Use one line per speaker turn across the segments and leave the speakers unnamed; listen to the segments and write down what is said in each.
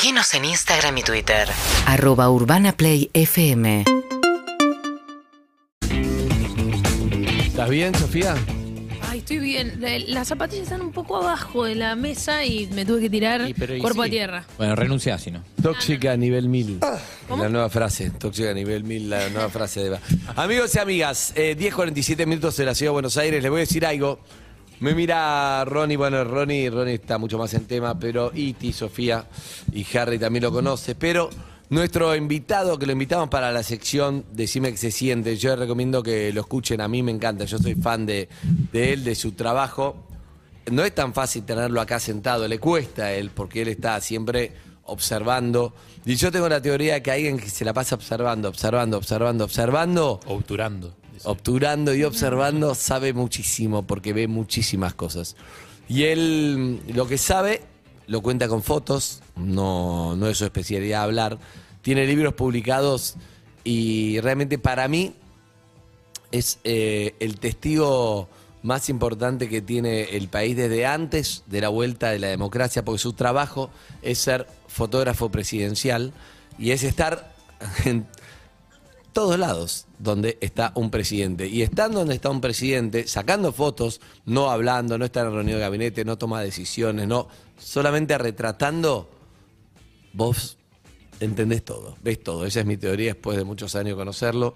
Seguinos en Instagram y Twitter.
Arroba Urbana Play FM.
¿Estás bien, Sofía?
Ay, estoy bien. La- Las zapatillas están un poco abajo de la mesa y me tuve que tirar
Y, pero, y
cuerpo
sí.
a tierra.
Bueno, renuncia si no.
Tóxica a nivel 1000.
¿Cómo?
La nueva frase. Tóxica a nivel 1000, la nueva frase de Eva. Amigos y amigas, eh, 10.47 minutos de la ciudad de Buenos Aires. Les voy a decir algo. Me mira Ronnie, bueno, Ronnie, Ronnie está mucho más en tema, pero Iti, Sofía y Harry también lo conoce. Pero nuestro invitado, que lo invitamos para la sección Decime que se siente, yo les recomiendo que lo escuchen, a mí me encanta, yo soy fan de, de él, de su trabajo. No es tan fácil tenerlo acá sentado, le cuesta a él, porque él está siempre observando. Y yo tengo la teoría de que alguien que se la pasa observando, observando, observando, observando,
Obturando.
Obturando y observando, sabe muchísimo, porque ve muchísimas cosas. Y él lo que sabe lo cuenta con fotos, no, no es su especialidad hablar. Tiene libros publicados y realmente para mí es eh, el testigo más importante que tiene el país desde antes de la vuelta de la democracia, porque su trabajo es ser fotógrafo presidencial y es estar todos lados donde está un presidente. Y estando donde está un presidente, sacando fotos, no hablando, no está en reunión de gabinete, no toma decisiones, no, solamente retratando, vos entendés todo, ves todo. Esa es mi teoría después de muchos años de conocerlo.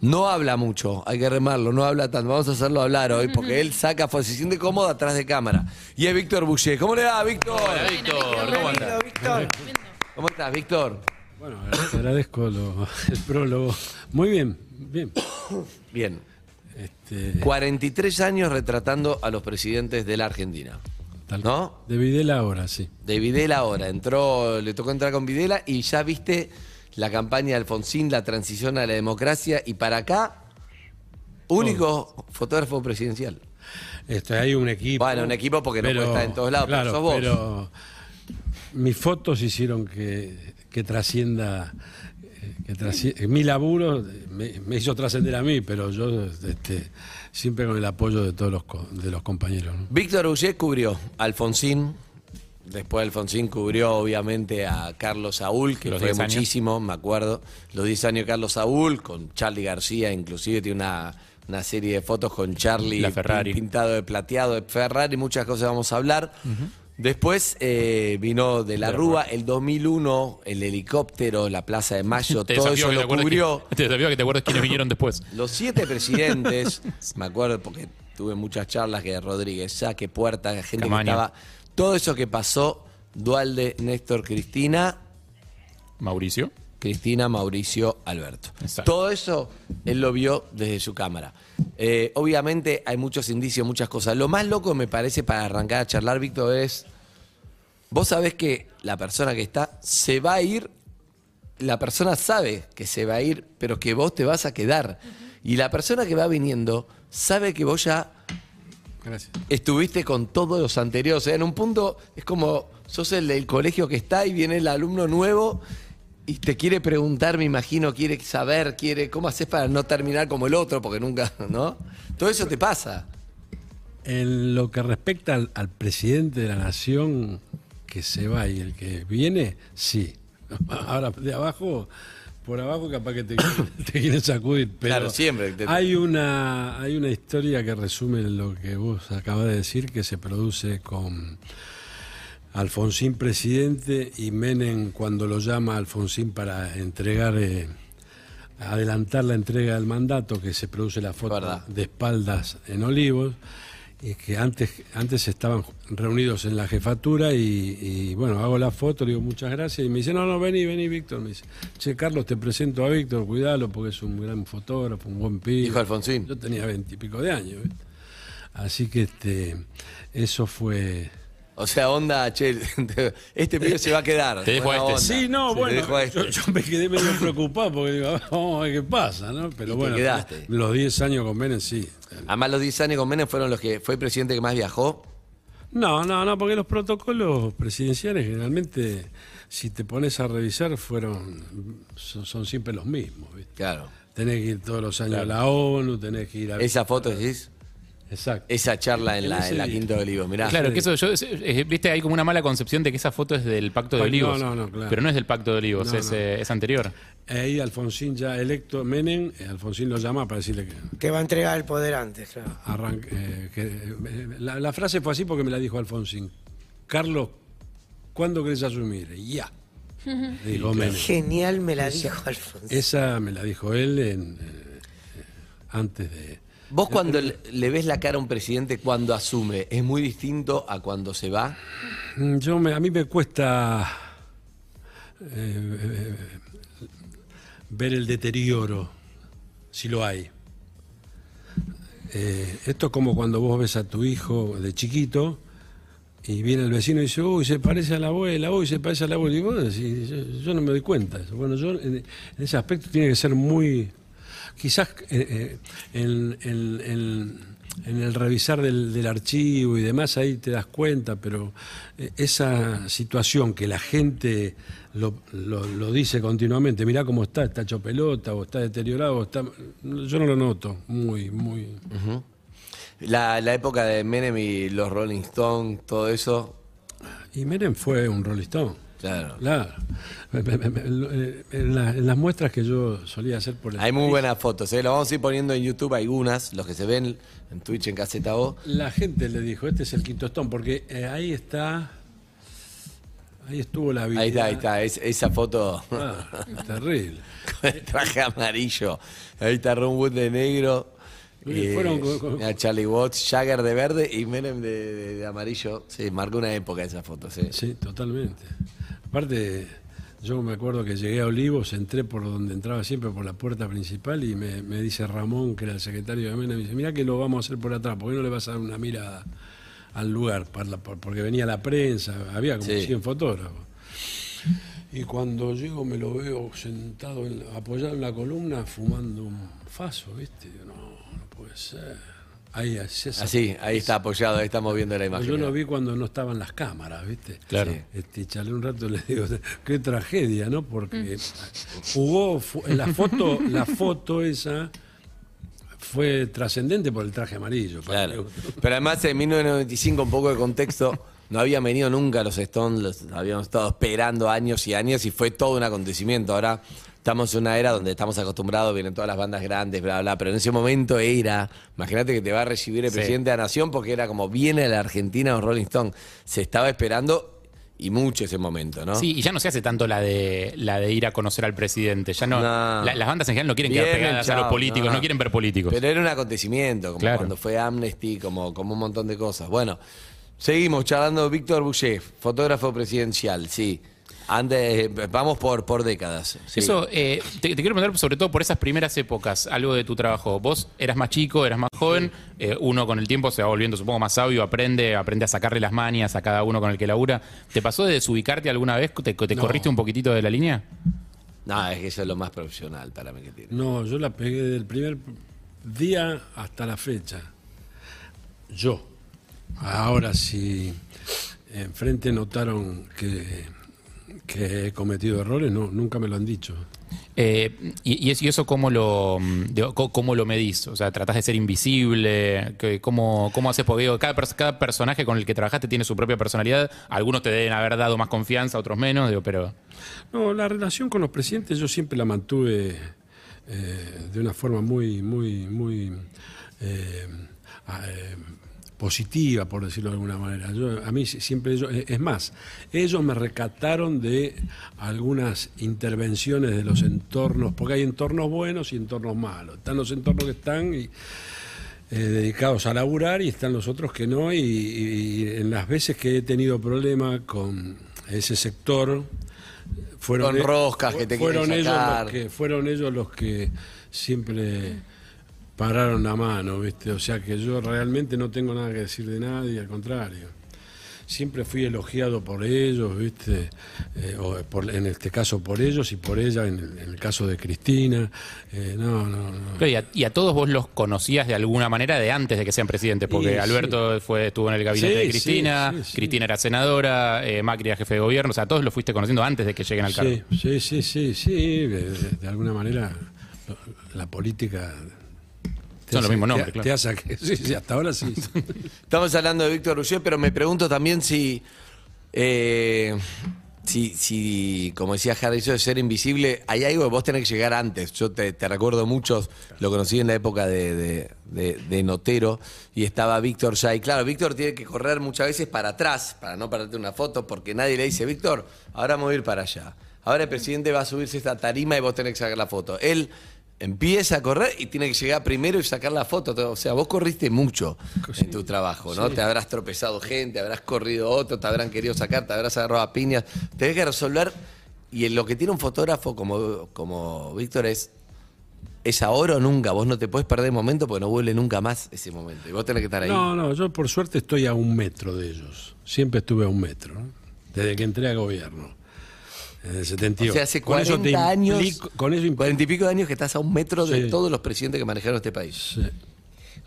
No habla mucho, hay que remarlo, no habla tanto. Vamos a hacerlo hablar hoy porque él saca, fotos, se siente cómodo atrás de cámara. Y es Víctor Boucher. ¿Cómo le va, Víctor?
Víctor, ¿cómo?
¿Cómo estás, Víctor?
Bueno, agradezco lo- el prólogo. Muy bien, bien.
Bien.
Este,
43 años retratando a los presidentes de la Argentina.
tal-
¿No?
De Videla ahora, sí.
De Videla ahora. Entró, le tocó entrar con Videla y ya viste la campaña de Alfonsín, la transición a la democracia y para acá, único fotógrafo presidencial.
Este, hay un equipo.
Bueno, un equipo porque no puede estar en todos lados, pero sos vos.
pero mis fotos hicieron que, que trascienda. eh, Que trasci- mi laburo me, me hizo trascender a mí, pero yo este, siempre con el apoyo de todos los, co- de los compañeros. ¿no?
Víctor Ullé cubrió a Alfonsín. Después Alfonsín cubrió obviamente a Carlos Saúl, que
Los
fue
10 años.
muchísimo, me acuerdo. Los 10 años de Carlos Saúl, con Charlie García, inclusive tiene una, una serie de fotos con Charlie
La Ferrari.
pin- pintado de plateado de Ferrari, muchas cosas vamos a hablar. Después eh, vino de la Rúa, el 2001, el helicóptero, la Plaza de Mayo,
Te
todo eso lo cubrió.
que- te desafío que te acuerdes quiénes vinieron después.
Los siete presidentes, me acuerdo porque tuve muchas charlas que Rodríguez, Saque, Puerta, gente
Camaño.
que estaba. Todo eso que pasó, Dualde, Néstor, Cristina,
Mauricio.
Cristina, Mauricio, Alberto.
Exacto.
Todo eso él lo vio desde su cámara. Eh, obviamente hay muchos indicios, muchas cosas. Lo más loco me parece para arrancar a charlar, Víctor, es. Vos sabés que la persona que está se va a ir, la persona sabe que se va a ir, pero que vos te vas a quedar. Y la persona que va viniendo sabe que vos ya
Gracias.
estuviste con todos los anteriores. En un punto es como sos el del colegio que está y viene el alumno nuevo y te quiere preguntar, me imagino, quiere saber, quiere cómo haces para no terminar como el otro, porque nunca, ¿no? Todo eso te pasa.
En lo que respecta al, al presidente de la nación que se va y el que viene, sí. Ahora, de abajo, por abajo capaz que te, te quieren sacudir. Pero
Claro, siempre
Hay una, hay una historia que resume lo que vos acabas de decir, que se produce con Alfonsín presidente y Menem cuando lo llama Alfonsín para entregar... eh, adelantar la entrega del mandato, que se produce la foto
Verdad.
de espaldas en Olivos, y que antes, antes estaban reunidos en la jefatura y, y, bueno, hago la foto, le digo muchas gracias y me dice, no, no, vení, vení, Víctor. Me dice, che, Carlos, te presento a Víctor, cuidalo porque es un gran fotógrafo, un buen pibe.
Dijo Alfonsín.
Yo tenía veintipico de años, ¿viste? Así que este, eso fue...
O sea, onda, che, este pibe se va a quedar.
Te dejo a este.
onda.
Sí, no,
Se
bueno,
este.
yo, yo me quedé medio preocupado porque digo, vamos a ver qué pasa, ¿no? Pero
Y te
bueno,
quedaste.
los 10 años con Menem sí.
Además, los 10 años con Menem fueron los que fue el presidente que más viajó.
No, no, no, porque los protocolos presidenciales generalmente, si te pones a revisar, fueron son, son siempre los mismos. ¿viste?
Claro.
Tenés que ir todos los años a la ONU, tenés que ir a...
Esa foto decís.
Exacto.
esa charla en la, en la. Quinta de Olivos. Mirá.
Claro, que eso, yo, es- eh, viste, hay como una mala concepción de que esa foto es del Pacto de Olivos.
no, no, no, claro.
Pero no es del Pacto de Olivos,
No,
es,
no.
eh, es anterior.
Ahí Alfonsín ya electo, Menem, eh, Alfonsín lo llama para decirle que,
Que va a entregar el poder antes, claro.
arranque, eh, que, eh, la, la frase fue así porque me la dijo Alfonsín. Carlos, ¿cuándo querés asumir? Ya. Le dijo Menem.
Genial me la dijo Alfonso.
Esa me la dijo él en, eh, antes de...
Vos cuando le, ves la cara a un presidente cuando asume, ¿es muy distinto a cuando se va?
Mm, Yo me, a mí me cuesta eh, eh, ver el deterioro, si lo hay. Eh, esto es como cuando vos ves a tu hijo de chiquito y viene el vecino y dice, uy, se parece a la abuela, uy, se parece a la abuela. Y vos decís, yo, no me doy cuenta. Bueno, yo en ese aspecto tiene que ser muy... Quizás eh, eh, en, en- en- en el revisar del, del archivo y demás ahí te das cuenta, pero eh, esa situación que la gente lo, lo- lo dice continuamente, mirá cómo está, está hecho pelota o está deteriorado, o está, yo no lo noto muy, muy...
La, la época de Menem y los Rolling Stones, todo eso,
Y Menem fue un Rolling Stone.
Claro.
Claro. En, la- en las muestras que yo solía hacer por el
Hay muy buenas fotos, ¿eh? Lo vamos a ir poniendo en YouTube algunas, los que se ven en Twitch, en Caseta O.
La gente le dijo, este es el quinto Stone, porque eh, ahí está, ahí estuvo la vida.
Ahí está, ahí está, es- esa foto
Ah, terrible.
con el traje amarillo. Ahí está Ron Wood de negro.
Sí, fueron con- con-
a Charlie Watts, Jagger de verde y Menem de, de- de amarillo. Sí, marcó una época esa foto, sí.
Sí, totalmente. Aparte, yo me acuerdo que llegué a Olivos, entré por donde entraba siempre, por la puerta principal, y me, me dice Ramón, que era el secretario de Menem, me dice, mira que lo vamos a hacer por atrás, ¿por qué no le vas a dar una mirada al lugar? Porque venía la prensa, había como
Sí.
100 fotógrafos. Y cuando llego me lo veo sentado, en- apoyado en la columna, fumando un faso, ¿viste? No, no puede ser. Ahí, así, esa-
Así, ahí está apoyado, ahí estamos viendo la imagen.
yo lo vi cuando no estaban las cámaras, ¿viste?
Claro.
Sí.
Este, charlé un rato y le digo, qué tragedia, ¿no? Porque jugó, fu- la foto, la foto esa fue trascendente por el traje amarillo.
Claro. Pero además en 1995, un poco de contexto, no habían venido nunca los Stones, los habíamos estado esperando años y años y fue todo un acontecimiento. Ahora estamos en una era donde estamos acostumbrados, vienen todas las bandas grandes, bla, bla, pero en ese momento era, imagínate que te va a recibir el
Sí.
presidente de la nación porque era como viene la Argentina o Rolling Stone. Se estaba esperando y mucho ese momento, ¿no?
Sí, y ya no se hace tanto la de la de ir a conocer al presidente. Ya no,
No.
la- las bandas en general no quieren quedar
Vienen,
pegadas a los políticos, no. quieren ver políticos.
Pero era un acontecimiento, como
Claro.
cuando fue Amnesty, como, como un montón de cosas. Bueno, seguimos charlando. Víctor Boucher, fotógrafo presidencial, sí. Antes, vamos por, por décadas. sí.
Eso, eh, te, te quiero preguntar sobre todo por esas primeras épocas, algo de tu trabajo. Vos eras más chico, eras más joven, eh, uno con el tiempo se va volviendo, supongo, más sabio, aprende, aprende a sacarle las manias a cada uno con el que labura. ¿Te pasó de desubicarte alguna vez? ¿Te, te
No.
corriste un poquitito de la línea?
No, es que eso es lo más profesional para mí que tiene.
No, yo la pegué del primer día hasta la fecha. Yo. Ahora si enfrente notaron que, que he cometido errores, no, nunca me lo han dicho.
Eh, y, y es- y eso cómo lo, mm, cómo lo medís? O sea, ¿tratás de ser invisible? ¿Qué- ¿Cómo, cómo haces? Porque digo, cada, pers- cada personaje con el que trabajaste tiene su propia personalidad. Algunos te deben haber dado más confianza, otros menos, digo, pero...
No, la relación con los presidentes yo siempre la mantuve eh, de una forma muy, muy, muy eh, positiva, por decirlo de alguna manera. Yo, a mí si- siempre ellos, eh, es más, ellos me recataron de algunas intervenciones de los entornos, porque hay entornos buenos y entornos malos. Están los entornos que están y, eh, dedicados a laburar y están los otros que no. Y, y en las veces que he tenido problemas con ese sector, fueron,
Con
e-
roscas que te
fueron ellos los que fueron ellos los que siempre pararon la mano, ¿viste? O sea que yo realmente no tengo nada que decir de nadie, al contrario. Siempre fui elogiado por ellos, ¿viste? Eh, o por- en este caso por ellos y por ella, en el, en el caso de Cristina. Eh, no, no, no.
Y, a, y a todos vos los conocías de alguna manera de antes de que sean presidentes, porque
sí.
Alberto fue, estuvo en el gabinete
Sí,
de Cristina. Cristina era senadora, eh, Macri era jefe de gobierno, o sea, a todos los fuiste conociendo antes de que lleguen al cargo.
Sí, sí, sí, sí, sí, de, alguna manera la política
Son los mismos
te-
nombres,
te
claro.
hace que- sí, sí, hasta ahora sí.
Estamos hablando de Víctor Rocher, pero me pregunto también si, eh, si, si, como decía Harry, eso de ser invisible, hay algo que vos tenés que llegar antes. Yo te, te recuerdo mucho, lo conocí en la época de, de- de- de Notero y estaba Víctor ya. Y claro, Víctor tiene que correr muchas veces para atrás, para no pararte una foto, porque nadie le dice, Víctor, ahora voy a ir para allá. Ahora el presidente va a subirse esta tarima y vos tenés que sacar la foto. Él empieza a correr y tiene que llegar primero y sacar la foto. O sea, vos corriste mucho en tu trabajo, ¿no? Te habrás tropezado gente, habrás corrido otro, te habrán querido sacar, te habrás agarrado a piñas. Tenés que resolver. Y en lo que tiene un fotógrafo como, como Víctor es. Es ahora o nunca. Vos no te puedes perder el momento porque no vuelve nunca más ese momento. Y vos tenés que estar ahí.
No, no, yo por suerte estoy a un metro de ellos. Siempre estuve a un metro, ¿no? desde que entré a gobierno. En el 78.
o sea, hace
Con eso
40
te
años.
implico- con eso implico-
40 y pico de años que estás a un metro de
Sí.
todos los presidentes que manejaron este país.
Sí.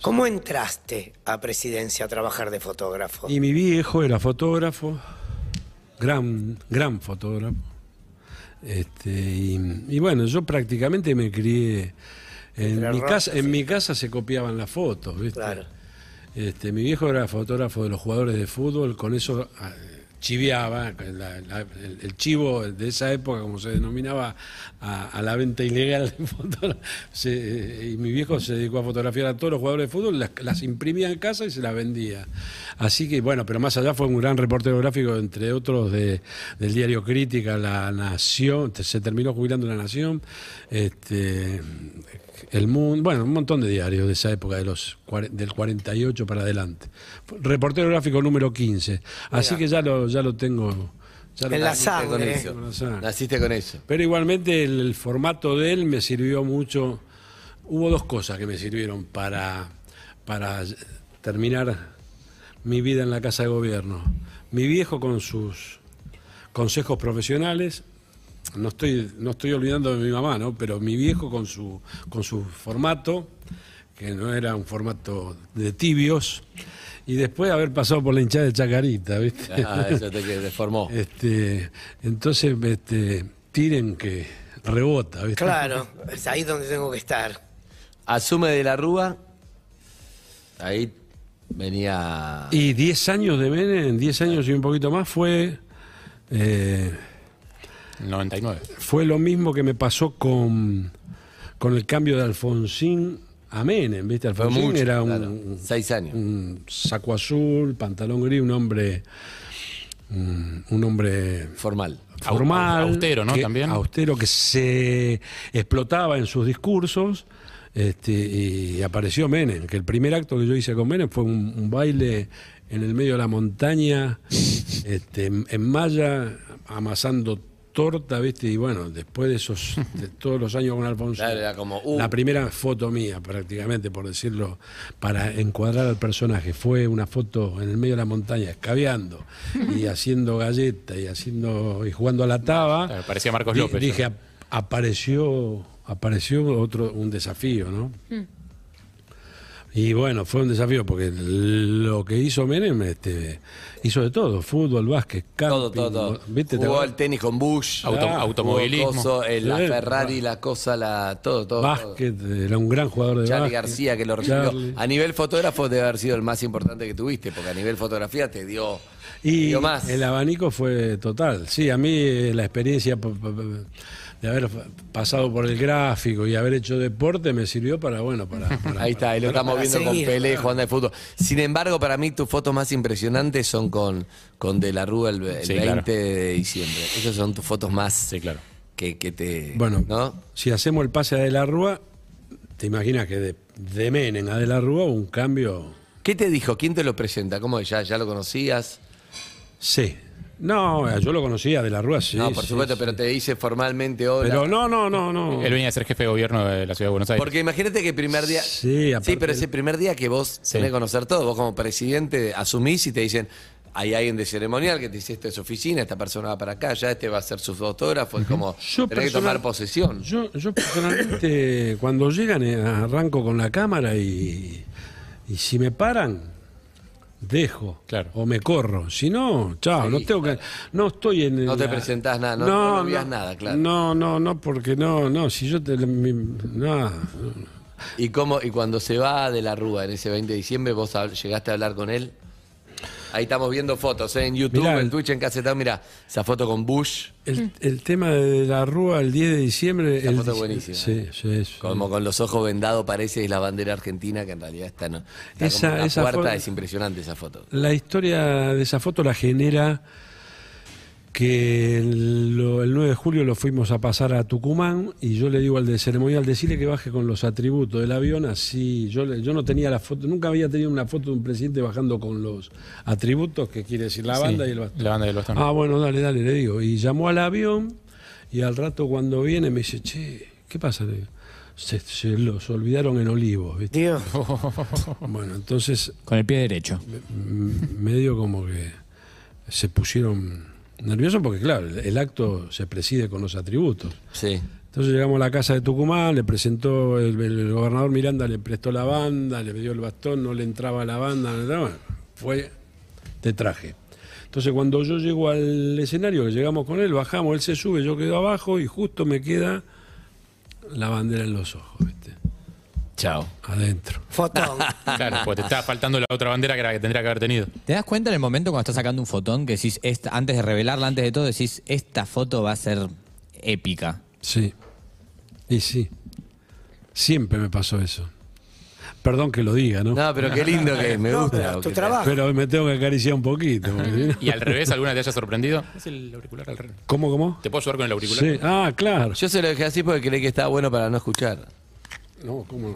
¿Cómo entraste a presidencia a trabajar de fotógrafo?
Y mi viejo era fotógrafo, gran, gran fotógrafo. Este, y, y bueno, yo prácticamente me crié. En
Entre
mi, casa, en mi casa se copiaban las fotos, ¿viste?
Claro.
Este, mi viejo era fotógrafo de los jugadores de fútbol, con eso la- el, chivo de esa época, como se denominaba, a, la venta ilegal de fotos. Y mi viejo se dedicó a fotografiar a todos los jugadores de fútbol, las, imprimía en casa y se las vendía. Así que, bueno, pero más allá fue un gran reportero gráfico, entre otros, de, del diario Crítica, La Nación, se terminó jubilando La Nación. Este, el Mundo, bueno, un montón de diarios de esa época, de los, del 48 para adelante. Reportero gráfico número 15. Así que ya lo, ya lo tengo. ya lo
En la
con
sangre.
eso.
Con la sangre.
Naciste con eso.
Pero igualmente el, el formato de él me sirvió mucho. Hubo dos cosas que me sirvieron para, para terminar mi vida en la Casa de Gobierno. Mi viejo con sus consejos profesionales, no estoy, no estoy olvidando de mi mamá, ¿no? pero mi viejo con su, con su formato, que no era un formato de tibios, y después haber pasado por la hinchada de Chacarita, ¿viste?
Ah, eso te que deformó.
Este, entonces, este, tiren que rebota, ¿viste?
Claro, es ahí donde tengo que estar.
Asume de la Rúa. Ahí venía.
Y 10 años de Menem, 10 años y un poquito más, fue, eh,
99.
fue lo mismo que me pasó con, con el cambio de Alfonsín a Menem, ¿viste? Alfonsín
mucho,
era un,
claro. Seis años.
un saco azul, pantalón gris, un hombre, un, un hombre
Formal.
Formal,
austero, ¿no?
que-
También.
austero que se explotaba en sus discursos. Este, y apareció Menem, que el primer acto que yo hice con Menem fue un, un baile en el medio de la montaña, este, en, en malla, amasando torta, ¿viste? Y bueno, después de esos, de todos los años con Alfonso,
Claro, era como, uh.
la primera foto mía, prácticamente, por decirlo, para encuadrar al personaje, fue una foto en el medio de la montaña, escabeando y haciendo galleta y haciendo y jugando a la taba.
Claro, parecía Marcos López,
Dije, apareció, apareció otro un desafío, ¿no? Y bueno, fue un desafío porque lo que hizo Menem este, hizo de todo, fútbol, básquet, camping,
Todo, todo, todo.
¿viste? ¿Te
Jugó al tenis con Bush.
Auto-
Jugó
automovilismo.
coso, el- la Ferrari, la cosa, la. Todo, todo. todo.
básquet, era un gran jugador de
Charlie
básquet.
García que lo recibió.
Charlie.
A nivel fotógrafo debe haber sido el más importante que tuviste, porque a nivel fotografía te dio,
Y
dio más.
el abanico fue total. Sí, a mí eh, la experiencia de haber pasado por el gráfico y haber hecho deporte me sirvió para, bueno, para... para-
Ahí está, ahí lo estamos
para
viendo
seguir,
con Pelé
claro.
jugando al fútbol. Sin embargo, para mí tus fotos más impresionantes son con, con De la Rúa el, el
Sí,
20
claro.
de diciembre. Esas son tus fotos más
Sí, claro.
que, que te.
Bueno,
¿no?
si hacemos el pase a De la Rúa, te imaginas que de, de Menem a De la Rúa hubo un cambio...
¿Qué te dijo? ¿Quién te lo presenta? ¿Cómo ya, ya lo conocías?
Sí. No, yo lo conocía De la Rúa, sí.
no, por
sí,
supuesto,
sí.
pero te dice formalmente hola.
Pero no, no, no, no.
Él venía a ser jefe de gobierno de la ciudad de Buenos Aires.
Porque imagínate que el primer día.
Sí, aparte-
pero ese primer día que vos
Sí.
tenés que conocer todo, vos como presidente asumís y te dicen. Hay alguien de ceremonial que te dice esto es su oficina, esta persona va para acá, ya este va a ser su fotógrafo, es como
Yo
tenés que tomar posesión.
Yo, yo personalmente, cuando llegan, eh, arranco con la cámara y, y si me paran, dejo.
Claro.
O me corro. Si no, chao, no tengo que. No estoy en.
No te
la-
presentás nada, no- no nada, claro.
No, no, no, porque no, no, si yo te. mi- nada.
¿Y cómo y cuando se va de la Rúa en ese 20 de diciembre, vos llegaste a hablar con él? Ahí estamos viendo fotos, ¿eh? en YouTube,
Mirá,
en Twitch, en Casetado. Mira, esa foto con Bush,
El, el tema de la Rúa el 10 de diciembre.
Esa
el
foto
dic-
buenísima.
Sí, sí, sí.
como con los ojos vendados, parece es la bandera argentina, que en realidad está, no, está
Esa-
como
esa
puerta,
foto-
es impresionante esa foto.
La historia de esa foto la genera que el, lo- el 9 de julio lo fuimos a pasar a Tucumán y yo le digo al de ceremonial, decirle que baje con los atributos del avión, así yo, le- yo no tenía la foto, nunca había tenido una foto de un presidente bajando con los atributos, que quiere decir la banda
Sí,
y el bastón.
La banda y el bastón.
Ah, bueno, dale, dale, le digo. Y llamó al avión y al rato cuando viene me dice, che, ¿qué pasa? Le digo, Se, se los olvidaron en Olivos, ¿viste?
Dios.
Bueno, entonces
Con el pie derecho.
m- medio como que se pusieron nerviosos porque, claro, el, el acto se preside con los atributos.
Sí.
Entonces llegamos a la casa de Tucumán, le presentó, el, el gobernador Miranda le prestó la banda, le dio el bastón, no le entraba la banda, no fue de traje. Entonces cuando yo llego al escenario, que llegamos con él, bajamos, él se sube, yo quedo abajo y justo me queda la bandera en los ojos, ¿viste?
Chao.
Adentro.
Fotón.
Claro, pues te está faltando la otra bandera que era la que tendría que haber tenido.
¿Te das cuenta en el momento cuando estás sacando un fotón que decís, esta, antes de revelarla, antes de todo, decís, esta foto va a ser épica?
Sí. Y sí. Siempre me pasó eso. Perdón que lo diga, ¿no?
No, pero qué lindo que es, me
No,
gusta.
pero tu trabajo.
Pero me tengo que acariciar un poquito. porque
¿Y al revés alguna te haya sorprendido? Es el auricular al revés.
¿Cómo, cómo?
¿Te puedo ayudar con el auricular?
Sí. Ah, claro.
Yo se lo dejé así porque creí que estaba bueno para no escuchar.
No, ¿cómo?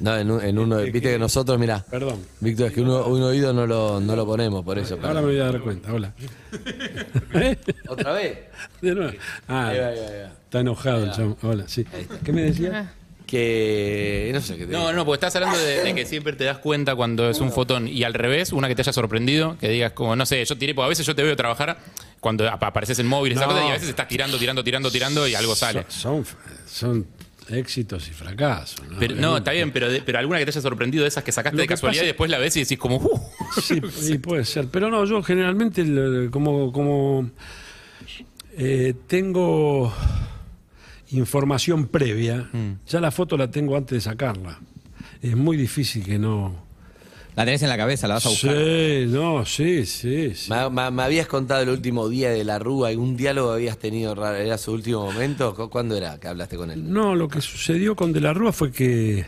No, en, un- en uno, viste que nosotros, mira,
Perdón.
Víctor, es que uno, un oído no lo, no lo ponemos, por eso.
Ahora me voy a dar cuenta. Hola. ¿Eh?
¿Otra vez?
De nuevo. Ah,
Ahí va, ahí va, ahí va.
está enojado el chamo. Hola, sí. ¿Qué me decía?
Que. No sé qué te
No, no, porque estás hablando de, de que siempre te das cuenta cuando es un fotón y al revés, una que te haya sorprendido, que digas como, no sé, yo tiré, porque a veces yo te veo trabajar cuando ap- apareces en móvil, esa
No.
cosa, y a veces estás tirando, tirando, tirando, tirando y algo sale.
Son, son éxitos y fracasos. ¿no?
Pero, no, está bien, pero, de- pero alguna que te haya sorprendido de esas que sacaste
Lo
de
que
casualidad
pasa-
y después la ves y decís como, uh,
Sí, sí, puede ser. Pero no, yo generalmente el- como, como eh, tengo información previa, ya la foto la tengo antes de sacarla. Es muy difícil que no.
La tenés en la cabeza, la vas a buscar.
Sí, no, sí, sí. sí.
Me, me- me habías contado el último día de la Rúa, algún diálogo habías tenido raro, ¿era su último momento? ¿Cu- ¿Cuándo era que hablaste con él?
No, lo que sucedió con De la Rúa fue que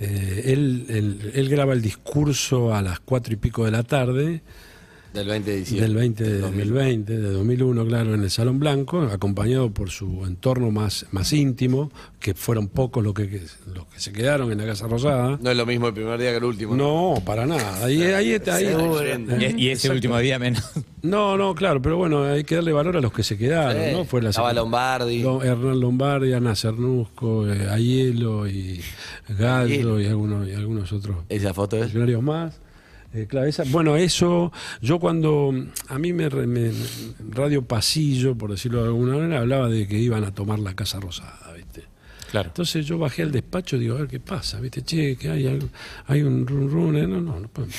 eh, él, él- él graba el discurso a las cuatro y pico de la tarde
Del 20 de diciembre.
del 20 de
del 2000.
2020, de 2001, claro, en el Salón Blanco, acompañado por su entorno más, más íntimo, que fueron pocos los que, los que se quedaron en la Casa Rosada.
No es lo mismo el primer día que el último.
No, para nada. Ahí, ahí, está, ahí-
Y, y ese
Exacto.
último día menos.
No, no, claro, pero bueno, hay que darle valor a los que se quedaron,
Sí,
¿no? Fue la
estaba Lombardi.
Lo- Hernán Lombardi, Ana Cernusco, eh, Aielo y Gallo y algunos, y algunos otros
Esa foto es.
funcionarios más. Eh, claro, esa- bueno, eso, yo cuando a mí me, me- Radio Pasillo, por decirlo de alguna manera, hablaba de que iban a tomar la Casa Rosada, ¿viste?
claro.
Entonces yo bajé al despacho y digo, a ver qué pasa, ¿viste? Che, que hay, algo- hay un run run, eh, no, no, no podemos.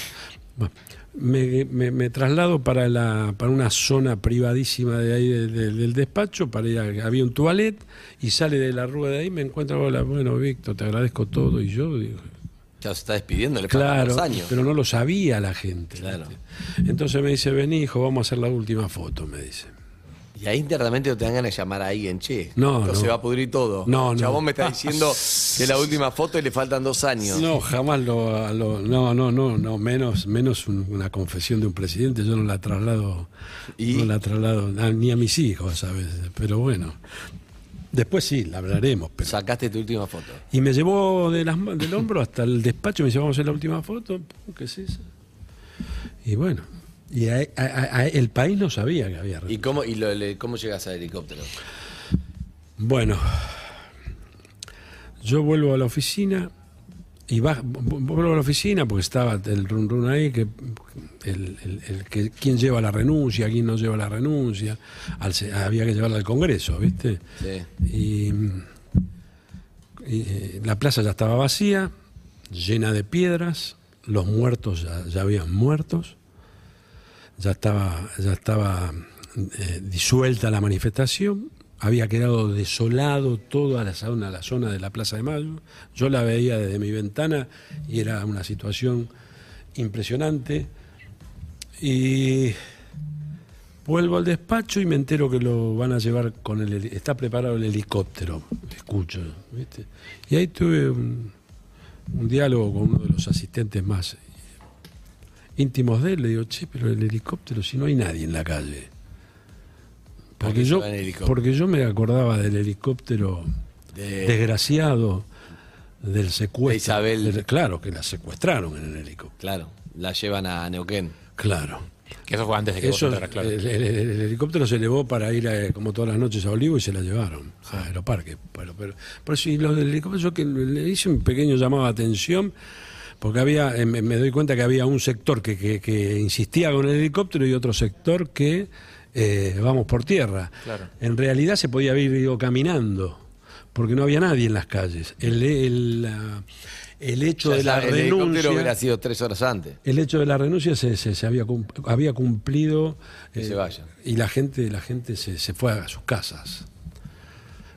Bueno, me, me- me traslado para, la, para una zona privadísima de ahí de- de- del despacho, para ir a- había un toilet y sale de la rueda de ahí, me encuentro, hola, bueno, Víctor, te agradezco todo, y yo digo,
Ya se está despidiendo, le
Claro,
los años.
pero no lo sabía la gente.
Claro.
¿viste? Entonces me dice, vení, hijo, vamos a hacer la última foto, me dice.
Y ahí internamente no te dan ganas de llamar a alguien, che.
No,
esto
no.
se va a pudrir todo.
No,
El
no.
Chabón me está diciendo que la última foto y le faltan dos años.
No, jamás lo, lo- no, no, no, no, menos, menos un- una confesión de un presidente, yo no la traslado,
¿Y?
no la traslado a- ni a mis hijos a veces, pero bueno. Después sí, la hablaremos. Pero...
Sacaste tu última foto.
Y me llevó de las ma- del hombro hasta el despacho, me dice, vamos a hacer la última foto, ¿qué es eso? Y bueno, y a- a- a- el país no sabía que había
¿Y cómo, y lo- le- cómo llegas al helicóptero?
Bueno, yo vuelvo a la oficina y va- vu- vuelvo a la oficina porque estaba el run run ahí, que el, el- el que quién lleva la renuncia, quién no lleva la renuncia, al había que llevarla al Congreso, ¿viste?
Sí.
Y, y, eh, la plaza ya estaba vacía, llena de piedras, los muertos ya, ya habían muertos, ya estaba, ya estaba eh, disuelta la manifestación había quedado desolado toda la zona, de la Plaza de Mayo. Yo la veía desde mi ventana y era una situación impresionante. Y vuelvo al despacho y me entero que lo van a llevar con el está preparado el helicóptero, escucho, ¿viste? Y ahí tuve un, un diálogo con uno de los asistentes más íntimos de él, le digo, che, pero el helicóptero, si no hay nadie en la calle.
¿Por
Porque yo, porque yo me acordaba del helicóptero
De-
desgraciado del secuestro.
De Isabel.
del- claro, que la secuestraron en el helicóptero.
Claro, la llevan a Neuquén.
Claro.
Que eso fue antes de que
Eso,
vos entraras, claro.
el, el- el helicóptero se elevó para ir a, como todas las noches a Olivo y se la llevaron a Aeroparque. Pero, pero, por eso, y los del helicóptero, yo que le hice un pequeño llamado de atención, porque había, eh, me, me doy cuenta que había un sector que, que- que insistía con el helicóptero y otro sector que eh, vamos por tierra.
Claro.
En realidad se podía haber ido caminando, porque no había nadie en las calles. El, el, la- el hecho de la
el
renuncia...
hubiera sido tres horas antes.
El hecho de la renuncia se, se- se había, cum- había cumplido eh,
Que se vaya.
y la gente, la gente se, se fue a sus casas.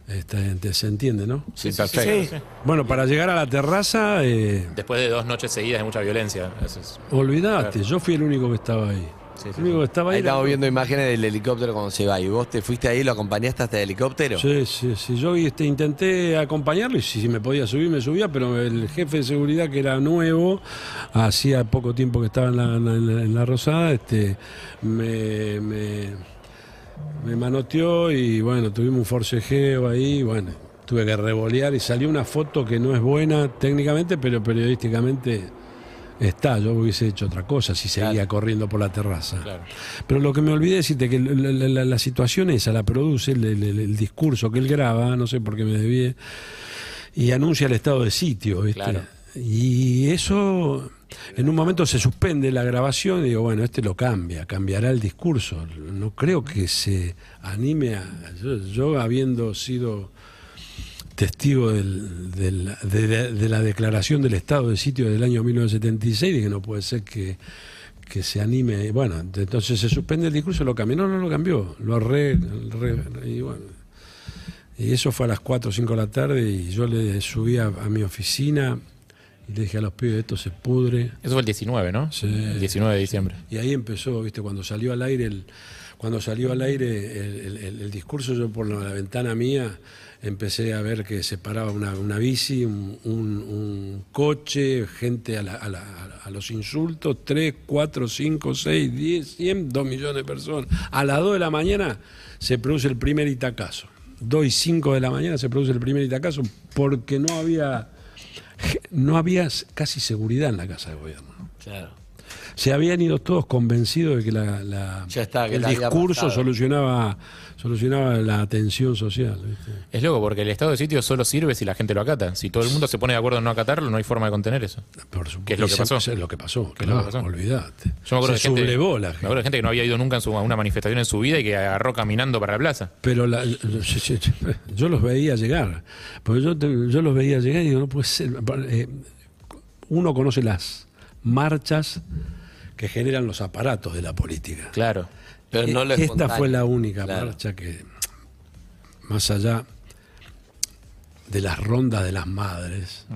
Este, se entiende, ¿no?
Sí, perfecto. sí.
Bueno, para llegar a la terraza, eh,
Después de dos noches seguidas de mucha violencia. es-
olvídate, yo fui el único que estaba ahí.
Sí,
estaba ahí.
Ahí estamos viendo imágenes del helicóptero cuando se va. ¿Y vos te fuiste ahí y lo acompañaste hasta el helicóptero?
Sí, sí, sí. Yo este, intenté acompañarlo y si me podía subir, me subía, pero el jefe de seguridad, que era nuevo, hacía poco tiempo que estaba en la, en la- en la Rosada, este, me, me, me manoteó y bueno, tuvimos un forcejeo ahí, y bueno, tuve que revolear y salió una foto que no es buena técnicamente, pero periodísticamente está. Yo hubiese hecho otra cosa si seguía corriendo por la terraza.
Claro.
Pero lo que me olvidé decirte que la, la- la- la situación esa la produce el, el- el- el discurso que él graba, no sé por qué me desvié, y anuncia el estado de sitio, ¿viste?
Claro.
Y eso, en un momento se suspende la grabación y digo, bueno, este lo cambia, cambiará el discurso. No creo que se anime a... Yo, yo habiendo sido testigo del- del- de, de- de la declaración del estado de sitio del año 1976, dije, no puede ser que, que se anime. Bueno, entonces se suspende el discurso, lo cambió. No, no lo cambió, lo re, re- y bueno. Y eso fue a las 4 o 5 de la tarde y yo le subí a, a mi oficina y le dije a los pibes, esto se pudre.
Eso fue el 19, ¿no?
Sí.
El 19 de diciembre.
Y ahí empezó, viste, cuando salió al aire el, cuando salió al aire el, el- el- el discurso, yo por la, la ventana mía empecé a ver que se paraba una, una bici, un, un- un coche, gente a, la- a la- a los insultos, 3, 4, 5, 6, 10, 100, 2 millones de personas. A las 2 de la mañana se produce el primer itacazo. 2 y 5 de la mañana se produce el primer itacazo porque no había, no había casi seguridad en la Casa de Gobierno.
Claro.
Se habían ido todos convencidos de que, la, la-
Ya está, que
el discurso solucionaba, solucionaba la tensión social. ¿viste?
Es loco, porque el estado de sitio solo sirve si la gente lo acata. Si todo el mundo se pone de acuerdo en no acatarlo, no hay forma de contener eso.
Por supuesto.
¿Qué es lo que pasó?
es lo que pasó.
¿Qué es lo que
claro,
pasó?
Olvídate.
Yo me acuerdo
Se
de gente,
sublevó la
me
gente.
acuerdo de gente que no había ido nunca en su- a una manifestación en su vida y que agarró caminando para la plaza.
Pero la- yo los veía llegar. Porque yo, te- yo los veía llegar y digo, no puede ser. Eh, uno conoce las marchas que generan los aparatos de la política.
Claro.
Pero no lo
Esta fue la única
Claro.
marcha que, más allá de las rondas de las madres,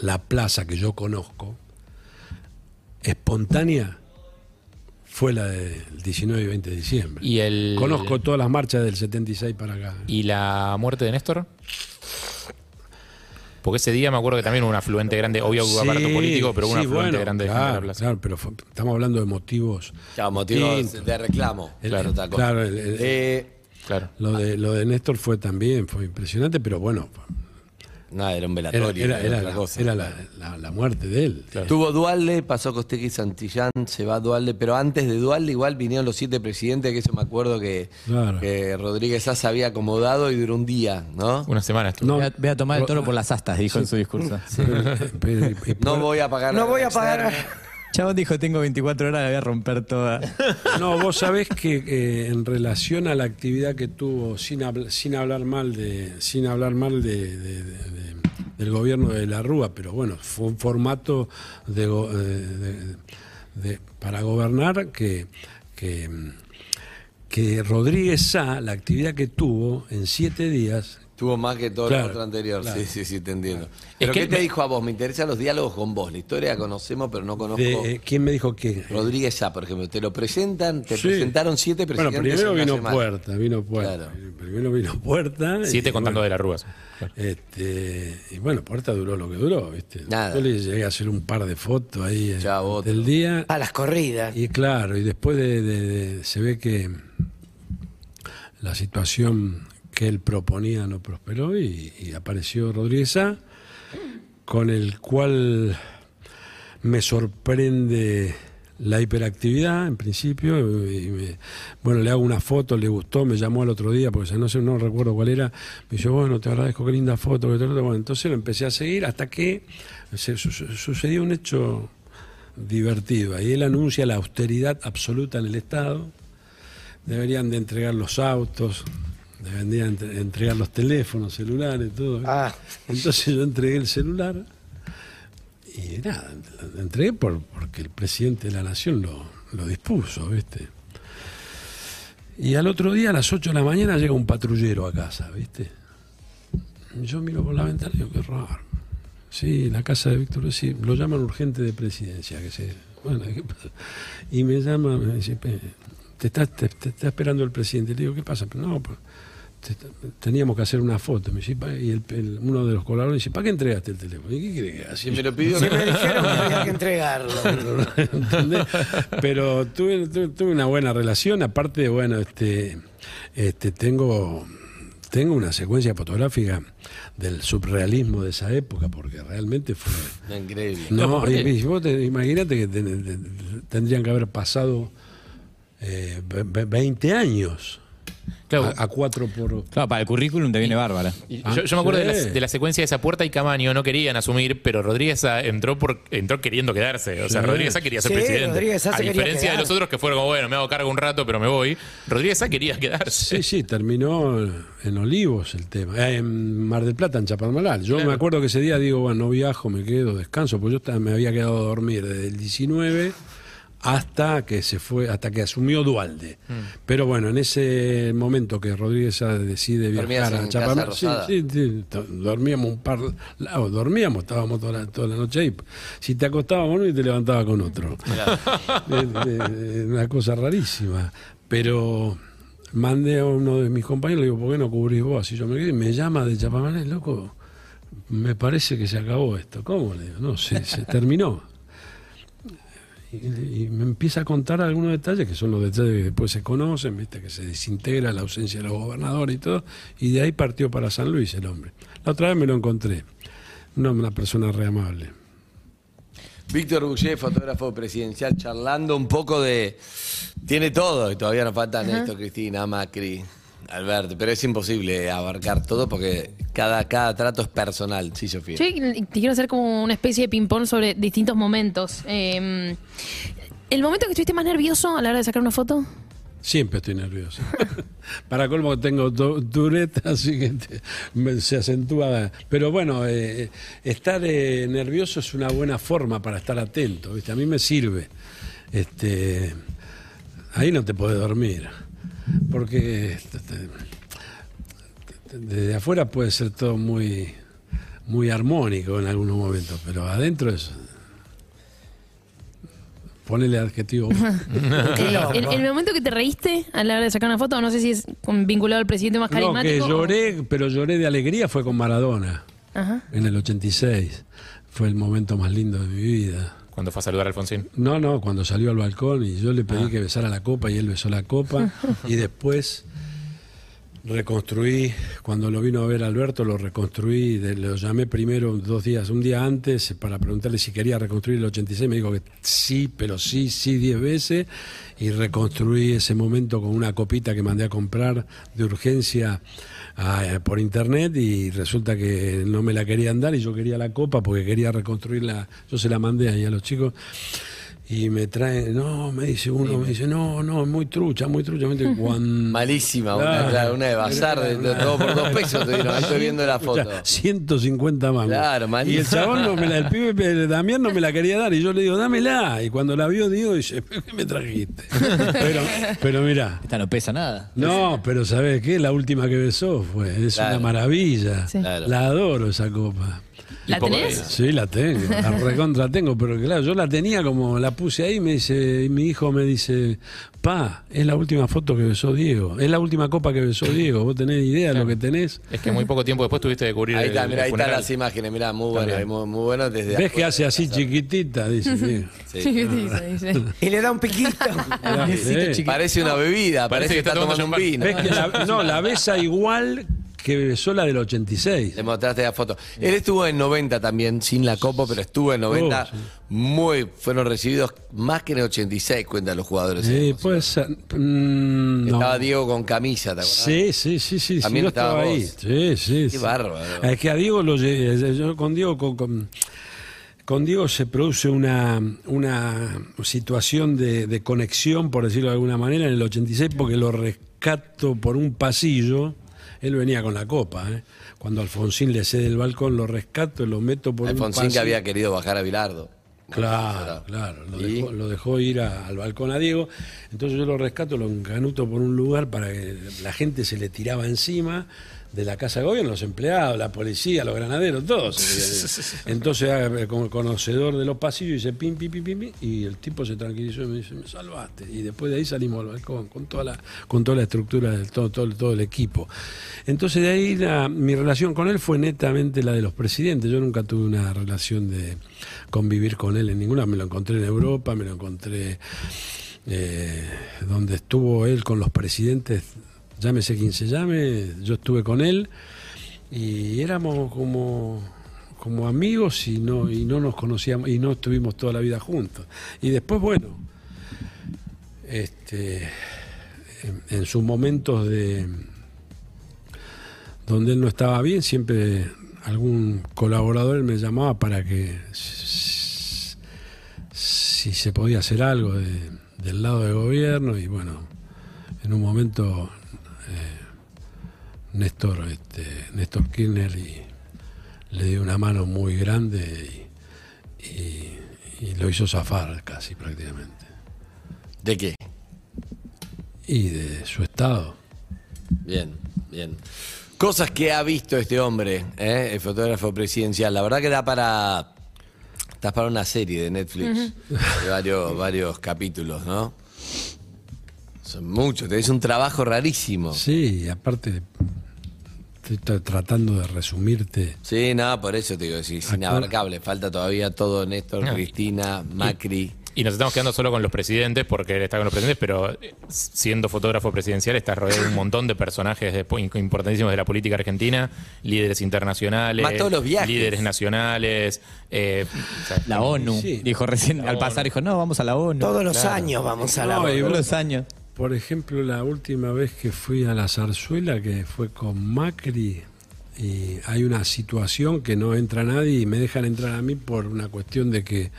la plaza que yo conozco, espontánea, fue la del 19 y 20 de diciembre.
Y el
Conozco todas las marchas del 76 para acá.
¿Y la muerte de Néstor? Porque ese día me acuerdo que también hubo un afluente grande, obvio que hubo aparato
Sí,
político, pero hubo un afluente
bueno,
grande de la plaza.
claro, pero fue- estamos hablando de motivos.
Claro, motivos
distintos.
de reclamo.
El-
Claro,
claro, el- el-
Eh,
Claro.
Lo de, lo de Néstor fue también, fue impresionante, pero bueno,
nada, era un velatorio.
era-
era
era
otra
la,
cosa.
era la- la- la muerte de él.
Tuvo Dualde, pasó Costequi Santillán, se va Dualde, pero antes de Dualde igual vinieron los siete presidentes, que eso me acuerdo que,
Claro.
que Rodríguez Asa había acomodado y duró un día, ¿no?
Una semana estuvo.
No,
Ve a, tomar el toro por las astas, dijo en su discurso.
No voy a pagar.
No voy a pagar.
Chabón dijo, tengo 24 horas, la voy a romper toda.
No, vos sabés que eh, en relación a la actividad que tuvo, sin, habl- sin hablar mal de, sin hablar mal de, de- de- de- del gobierno de la Rúa, pero bueno, fue un formato de, eh, para gobernar que, que Rodríguez Sá, la actividad que tuvo en siete días,
Tuvo más que todo
Claro,
el otro anterior.
claro.
Sí, sí, sí, te entiendo. ¿Pero
que
qué te
me-
dijo a vos? Me interesan los diálogos con vos. La historia la conocemos, pero no conozco.
de, eh, ¿quién me dijo que?
Rodríguez Sá, por ejemplo. Te lo presentan, te
Sí.
presentaron siete
Bueno,
presidentes.
primero
en una
vino
semana.
Puerta, vino Puerta.
Claro.
Primero vino Puerta.
Siete
y,
contando
bueno,
de las rúas.
Este, y bueno, Puerta duró lo que duró, ¿viste?
Nada.
Yo le llegué a hacer un par de fotos ahí eh,
Ya,
del día.
A las corridas.
Y claro, y después de, de- de- se ve que la situación que él proponía no prosperó y, apareció Rodríguez Sá, con el cual me sorprende la hiperactividad en principio. y me- bueno, le hago una foto, le gustó, me llamó al otro día, porque no sé, no recuerdo cuál era. Me dice, bueno, te agradezco, qué linda foto. que tal, tal". Bueno, entonces lo empecé a seguir hasta que se, su- su- sucedió un hecho divertido. Ahí él anuncia la austeridad absoluta en el Estado. Deberían de entregar los autos, deberían entre- entregar los teléfonos, celulares, todo.
Ah.
Entonces yo entregué el celular y nada, lo entregué por, porque el presidente de la nación lo, lo dispuso, ¿viste? Y al otro día, a las 8 de la mañana, llega un patrullero a casa, ¿viste? Yo miro por la ventana y digo, qué raro. Sí, la casa de Víctor, sí, lo llaman urgente de presidencia, que se... Bueno, ¿qué pasa? Y me llama, me dice, "Pe, te está, te, te está esperando el presidente. Le digo, ¿qué pasa? Pero no, pues, teníamos que hacer una foto. Me dice, y el- el- uno de los colaboradores dice, ¿para qué entregaste el teléfono? ¿Y qué haga?
Si me lo pidió.
Sí, me dijeron que había que entregarlo.
¿Entendés? Pero tuve, tuve, tuve una buena relación, aparte, bueno, este, este, tengo, tengo una secuencia fotográfica del surrealismo de esa época, porque realmente fue...
Increíble.
No, y- y vos te- imagínate que ten- ten- tendrían que haber pasado eh, ve- ve- 20 años
Claro.
a, a cuatro por...
Claro, para el currículum te viene bárbara.
Y
Ah,
yo, yo me acuerdo de la,
sí.
de la secuencia de esa puerta y Camaño no querían asumir, pero Rodríguez entró por, entró queriendo quedarse. O sea,
Sí.
Rodríguez quería ser
Sí,
presidente. A diferencia de los otros que fueron como, bueno, me hago cargo un rato, pero me voy. Rodríguez quería quedarse.
Sí, sí, terminó en Olivos el tema. Eh, en Mar del Plata, en Chapadmalal. Yo
Claro.
me acuerdo que ese día digo, bueno, no viajo, me quedo, descanso, porque yo me había quedado a dormir desde el 19 hasta que se fue, hasta que asumió Dualde.
Mm.
Pero bueno, en ese momento que Rodríguez decide
¿Dormías
viajar a Chapadmalal, sí, sí, sí, dormíamos un par, no, dormíamos, estábamos toda la, toda la noche ahí. Si te acostabas uno y te levantabas con otro. Una cosa rarísima. Pero mandé a uno de mis compañeros, le digo, ¿por qué no cubrís vos? Así yo me quedé, y me llama de Chapamalés, loco, me parece que se acabó esto. ¿Cómo? Le digo, no, se, se terminó. Y, y me empieza a contar algunos detalles que son los detalles que después se conocen, viste que se desintegra la ausencia de los gobernadores y todo, y de ahí partió para San Luis el hombre. La otra vez me lo encontré, una, una persona re amable.
Víctor Boucher, fotógrafo presidencial, charlando un poco de. Tiene todo, y todavía nos falta Néstor, Cristina, Macri, Alberto, pero es imposible abarcar todo porque cada, cada trato es personal, sí, Sofía.
Yo te quiero hacer como una especie de ping-pong sobre distintos momentos. Eh, ¿El momento que estuviste más nervioso a la hora de sacar una foto?
Siempre estoy nervioso. Para colmo tengo Tourette, así que te- me- se acentúa. Pero bueno, eh, estar eh, nervioso es una buena forma para estar atento. ¿viste? A mí me sirve. Este, ahí no te podés dormir. Porque desde afuera puede ser todo muy, muy armónico en algunos momentos, pero adentro es. Ponele adjetivo.
¿El, el momento que te reíste a la hora de sacar una foto? No sé si es con- vinculado al presidente más
No, que
carismático. o-
lloré, pero lloré de alegría fue con Maradona,
Ajá.
en el 86. Fue el momento más lindo de mi vida.
Cuando fue a saludar a Alfonsín.
No, no, cuando salió al balcón y yo le pedí que besara la copa y él besó la copa. y después reconstruí, cuando lo vino a ver Alberto, lo reconstruí, de- lo llamé primero dos días, un día antes, para preguntarle si quería reconstruir el 86. Me dijo que sí, pero sí, sí, diez veces. Y reconstruí ese momento con una copita que mandé a comprar de urgencia a- por internet y resulta que no me la querían dar y yo quería la copa porque quería reconstruirla. Yo se la mandé ahí a los chicos. Y me trae, no, me dice uno, me dice, no, no, muy trucha, muy trucha. Me dice, cuando...
Malísima, una,
Claro.
claro, una de bazar, de, de todo por dos pesos, te dieron. Estoy viendo la foto.
Escucha, 150 mangos.
Claro,
Y el chabón, no me la, el pibe el Damián no me la quería dar. Y yo le digo, dámela. Y cuando la vio, digo, dice, ¿qué me trajiste? Pero, pero mira.
Esta no pesa nada.
No, pero ¿sabes qué? La última que besó fue. Es
Claro.
una maravilla.
Sí.
Claro.
La adoro esa copa.
¿La tenés?
Sí, la tengo, la recontra tengo, pero claro, yo la tenía como la puse ahí, me dice, y mi hijo me dice, pa, es la última foto que besó Diego, es la última copa que besó Diego, vos tenés idea de lo que tenés.
Es que muy poco tiempo después tuviste que cubrir
Ahí
el,
está,
el
mira, ahí están las imágenes, mira, muy bueno,
También.
muy, muy bueno desde
¿Ves que hace así chiquitita? Dice. Sí.
Y le da un piquito.
Sí.
Parece una bebida, parece, que está, tomando un vino.
¿Ves que la, no, la besa igual que besó la del 86.
Le mostraste la foto. Él estuvo en 90 también, sin la copa, pero estuvo en 90.
Oh, sí.
Muy, fueron recibidos más que en el 86, cuentan los jugadores.
Sí, puede ser. mm, no.
Estaba Diego con camisa, ¿te acuerdas?
Sí, sí, sí, sí. sí,
También
yo
estaba
estaba ahí. Sí, sí.
Qué
sí.
bárbaro.
Es que a Diego lo lle- yo con Diego con, con- con Diego se produce una, una situación de, de conexión, por decirlo de alguna manera, en el 86 porque lo rescato por un pasillo. Él venía con la copa, ¿eh? Cuando Alfonsín le cede el balcón, lo rescato, lo meto por un
Alfonsín
pasillo.
que había querido bajar a Bilardo.
Claro, claro. Lo
¿Y?
dejó, lo dejó ir a- al balcón a Diego. Entonces yo lo rescato, lo encanuto por un lugar para que la gente se le tiraba encima de la casa de gobierno, los empleados, la policía, los granaderos, todos. Entonces, ah, como conocedor de los pasillos, dice pim, pim, pim, pim, pim, y el tipo se tranquilizó y me dice, me salvaste. Y después de ahí salimos al balcón con toda la, con toda la estructura del todo, todo, todo el equipo. Entonces de ahí la- mi relación con él fue netamente la de los presidentes. Yo nunca tuve una relación de convivir con él en ninguna. Me lo encontré en Europa, me lo encontré eh, donde estuvo él con los presidentes, llámese quien se llame, yo estuve con él y éramos como como amigos y no y no nos conocíamos y no estuvimos toda la vida juntos. Y después bueno, este en, sus momentos de donde él no estaba bien, siempre algún colaborador me llamaba para que si se podía hacer algo de- del lado del gobierno y bueno, en un momento eh, Néstor, este, Néstor Kirchner y le dio una mano muy grande y, y- y lo hizo zafar casi prácticamente.
¿De qué?
Y de su estado.
Bien, bien. Cosas que ha visto este hombre, ¿eh? el fotógrafo presidencial. La verdad que da para. Estás para una serie de Netflix de varios, varios capítulos, ¿no? Son muchos, tenés un trabajo rarísimo.
Sí, aparte estoy tra- tratando de resumirte.
Sí, no, por eso te digo, es inabarcable. Falta todavía todo Néstor,
No.
Cristina, Macri.
Y nos estamos quedando solo con los presidentes, porque él está con los presidentes, pero eh, siendo fotógrafo presidencial está rodeado de un montón de personajes de- importantísimos de la política argentina, líderes internacionales,
los viajes.
líderes nacionales. eh, o sea,
La ONU.
Sí.
Dijo recién, al pasar, dijo, no, vamos a la ONU.
Todos los años vamos a la
No, y
Todos los años.
Por ejemplo, la última vez que fui a la zarzuela, que fue con Macri, y hay una situación que no entra nadie y me dejan entrar a mí por una cuestión de que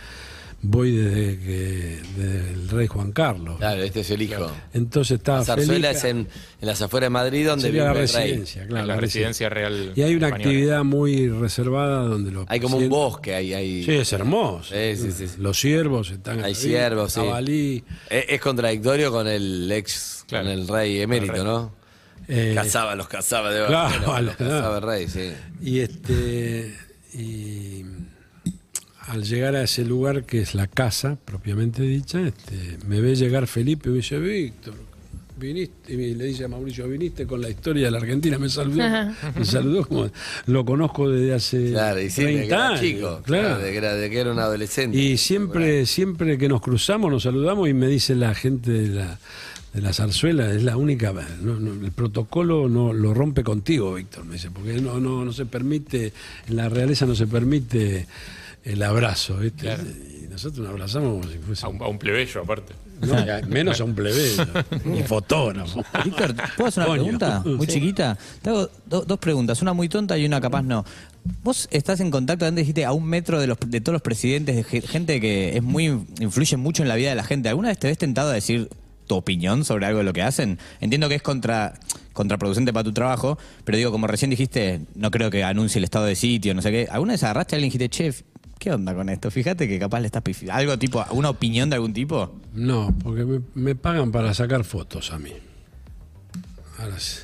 voy desde que desde el rey Juan Carlos.
Claro, este es el hijo.
Entonces estaba
Zarzuela es en, en las afueras de Madrid, donde
sería
vive
la
el rey.
residencia, claro.
en la
la
residencia real.
Y hay una
española.
actividad muy reservada donde los
Hay como un bosque, hay, hay,
Sí, es hermoso.
Sí, sí, sí, sí.
Los ciervos están
hay
ahí,
ciervos, sí.
jabalí.
Es, es contradictorio con el ex,
Claro.
con el rey emérito,
El rey.
¿no?
Eh,
Cazaba, los cazaba de
claro,
vaquero, los cazaba el rey, sí.
Y este y al llegar a ese lugar que es la casa propiamente dicha, este, me ve llegar Felipe y me dice, Víctor, viniste, y le dice a Mauricio, viniste con la historia de la Argentina, me saludó, me saludó como lo conozco desde hace
Claro, y sí, de que
30
era
años.
chico,
claro.
claro, de, que era, de que era un adolescente.
Y siempre, siempre que nos cruzamos, nos saludamos y me dice la gente de la, de la zarzuela, es la única, no, no, el protocolo no lo rompe contigo, Víctor, me dice, porque no, no, no se permite, en la realeza no se permite el abrazo, ¿viste?
Claro.
Y nosotros nos abrazamos como si fuese...
A un, a un plebeyo, aparte.
No, menos a un plebeyo, ni fotógrafo.
Víctor, ¿puedo hacer una
Coño.
pregunta muy chiquita? Te hago do- dos preguntas, una muy tonta y una capaz no. Vos estás en contacto, antes dijiste, a un metro de, los, de todos los presidentes, de ge- gente que es muy influye mucho en la vida de la gente. ¿Alguna vez te ves tentado a decir tu opinión sobre algo de lo que hacen? Entiendo que es contra, contraproducente para tu trabajo, pero digo, como recién dijiste, no creo que anuncie el estado de sitio, no sé qué. ¿Alguna vez agarraste a alguien y dijiste, chef, qué onda con esto? Fíjate que capaz le estás pifi- ¿Algo tipo, una opinión de algún tipo?
No, porque me, me pagan para sacar fotos a mí. Ahora sí.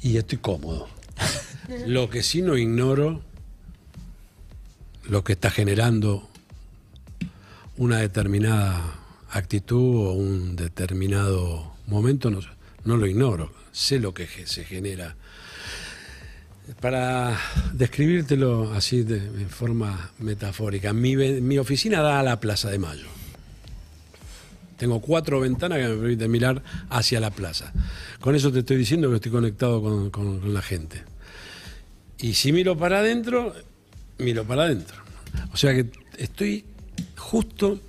Y estoy cómodo. Lo que sí no ignoro, lo que está generando una determinada actitud o un determinado momento, no, no lo ignoro. Sé lo que se genera. Para describírtelo así de, forma metafórica, mi, oficina da a la Plaza de Mayo. Tengo cuatro ventanas que me permiten mirar hacia la plaza. Con eso te estoy diciendo que estoy conectado con, con- con la gente. Y si miro para adentro, miro para adentro. O sea que estoy justo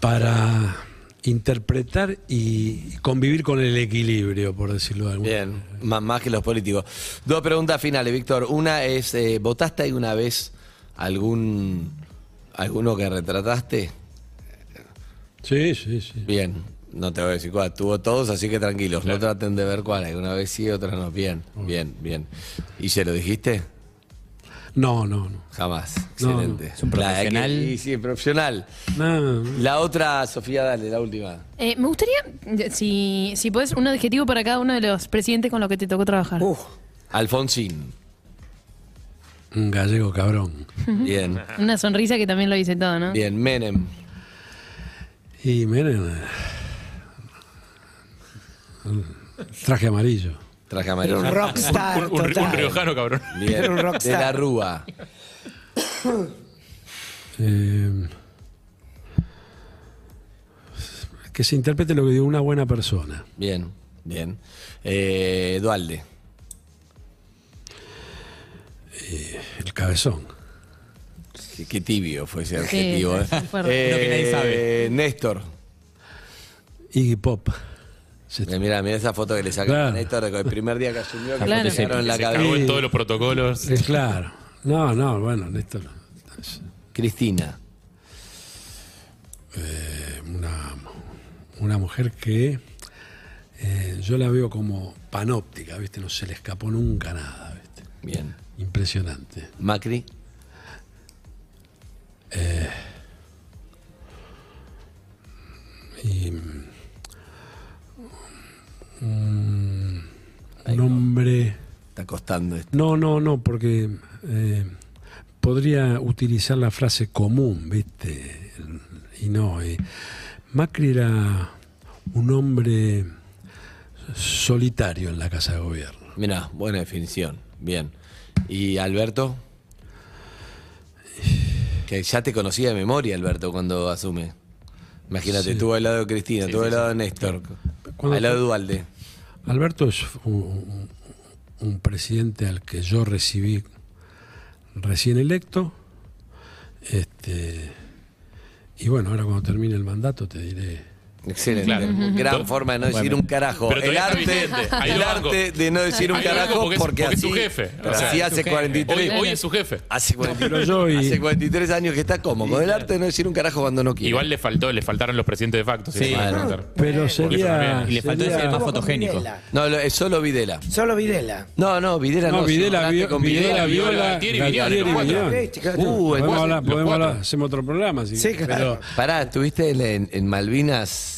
para interpretar y convivir con el equilibrio, por decirlo de alguna
Bien, más, más que los políticos. Dos preguntas finales, Víctor. Una es, eh, ¿votaste alguna vez algún alguno que retrataste?
Sí, sí, sí.
Bien, no te voy a decir cuál. Tuvo todos, así que tranquilos. No traten de ver cuál. Alguna vez sí, otra no. Bien, bien, bien. ¿Y se lo dijiste?
No, no, no.
Jamás.
No,
Excelente.
Es un
La- que-
profesional.
sí, sí, profesional.
No,
La otra, Sofía, dale, la última.
Eh, me gustaría, si, si podés, un adjetivo para cada uno de los presidentes con los que te tocó trabajar.
Uh,
Alfonsín.
un gallego cabrón.
Bien.
Una sonrisa que también lo dice todo, ¿no?
Bien, Menem.
Y miren, eh, traje amarillo.
Traje
era
amarillo.
un rockstar
Un, un- un
total.
riojano, cabrón.
Bien.
Era un
De la Rúa.
Eh, que se interprete lo que digo una buena persona.
Bien, bien. Eh, Dualde.
El cabezón.
Qué, qué tibio fue ese adjetivo.
sí,
eh.
fue
que nadie sabe.
Néstor.
Iggy Pop. Se-
Eh, Mira, mira esa foto que le sacaron
Claro.
a Néstor el primer día que asumió que
Claro.
le sacaron en la
Se
cabeza.
cagó en todos los protocolos.
Es claro. No, no, bueno, Néstor.
Cristina.
eh, Una, una mujer que eh, yo la veo como panóptica, ¿viste? No se le escapó nunca nada, ¿viste?
Bien.
Impresionante.
Macri.
Y. mm, un hombre.
Está costando esto.
No, no, no, porque eh, podría utilizar la frase común, ¿viste? Y no. eh, Macri era un hombre solitario en la Casa de Gobierno.
Mira, buena definición. Bien. ¿Y Alberto? Que ya te conocía de memoria, Alberto, cuando asume. Imagínate,
Sí.
estuvo al lado de Cristina, estuvo al lado de Néstor, al lado de Dualde.
Alberto es un, un- un presidente al que yo recibí recién electo. Este, y bueno, ahora cuando termine el mandato te diré.
Excelente.
Claro.
Gran forma de no decir un carajo.
Pero
el
todavía está
arte,
vigente. Ahí
el
lo banco.
arte de no decir un
Ahí lo banco
carajo
porque es-
porque,
porque es
así,
su jefe.
pero
O sea,
así
es
hace
su jefe.
43
Hoy, hoy es su jefe.
Hace 43,
Pero yo y-
hace 43 años que está como con el arte de no decir un carajo cuando no quiere.
Igual le faltó, le faltaron los presidentes de facto.
Sí.
preguntar.
Pero sería.
Y le faltó
sería-
decir más fotogénico.
Videla.
No, lo- es solo Videla.
Solo Videla.
No, no, Videla no.
No, Videla, Vio-
con
Videla,
Videla,
Viola,
Galtieri,
Galtieri,
los cuatro.
Uh,
Podemos
entonces-
hablar,
los
podemos
cuatro.
hablar, hacemos otro programa. sí.
Claro.
Pará, estuviste en, en- en Malvinas,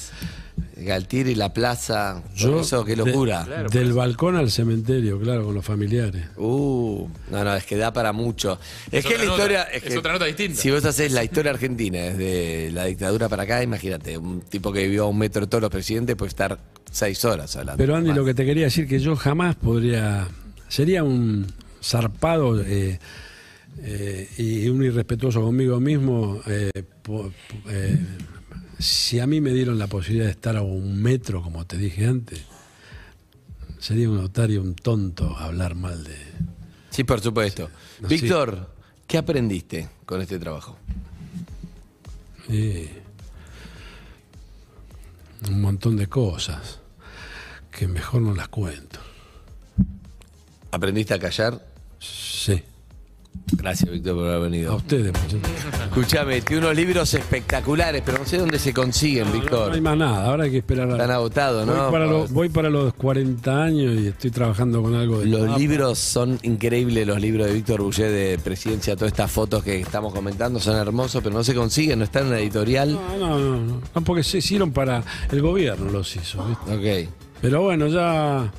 Galtieri, la plaza.
Yo.
eso, qué
de-
locura.
del balcón al cementerio, claro, con los familiares.
Uh, no, no, es que da para mucho. Es,
Es
que la
nota,
historia.
es
que
otra nota distinta.
Si vos haces la historia argentina desde la dictadura para acá, imagínate, un tipo que vivió a un metro de todos los presidentes puede estar seis horas hablando.
Pero Andy,
Más.
lo que te quería decir que yo jamás podría. Sería un zarpado eh, eh, y un irrespetuoso conmigo mismo. eh, po- eh, si a mí me dieron la posibilidad de estar a un metro, como te dije antes, sería un otario, un tonto hablar mal de.
Sí, por supuesto.
No,
Víctor, ¿qué aprendiste con este trabajo?
eh, un montón de cosas que mejor no las cuento.
¿Aprendiste a callar?
Sí,
Gracias, Víctor, por haber
a
venido.
ustedes, muchachos.
Escúchame, tiene unos libros espectaculares, pero no sé dónde se consiguen,
No,
Víctor.
no hay más nada, ahora hay que esperar a...
Están agotados,
voy,
¿no?
para voy para los 40 años y estoy trabajando con algo de...
Los libros son increíbles, los libros de Víctor Bullet de presidencia, todas estas fotos que estamos comentando son hermosos, pero no se consiguen, no están en la editorial.
No, no, no, no, no, porque se hicieron para... El gobierno los hizo, ¿viste?
Ok.
Pero bueno, ya,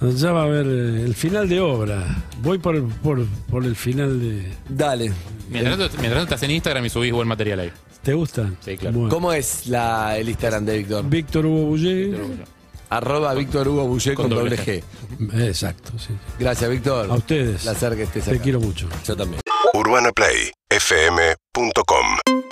ya va a haber eh, el final de obra. Voy por, por, por el final de...
Dale.
Mientras, tanto- mientras tanto estás en Instagram y subís buen material ahí.
¿Te gusta?
Sí, claro.
Bueno.
¿Cómo es la, el Instagram de Víctor?
Víctor Hugo Bullé.
Arroba Víctor Hugo Bullet con,
Con doble
G.
Exacto, sí.
Gracias, Víctor.
A ustedes.
Placer que estés
Te
acá.
quiero mucho.
Yo también.
UrbanaPlayFM.com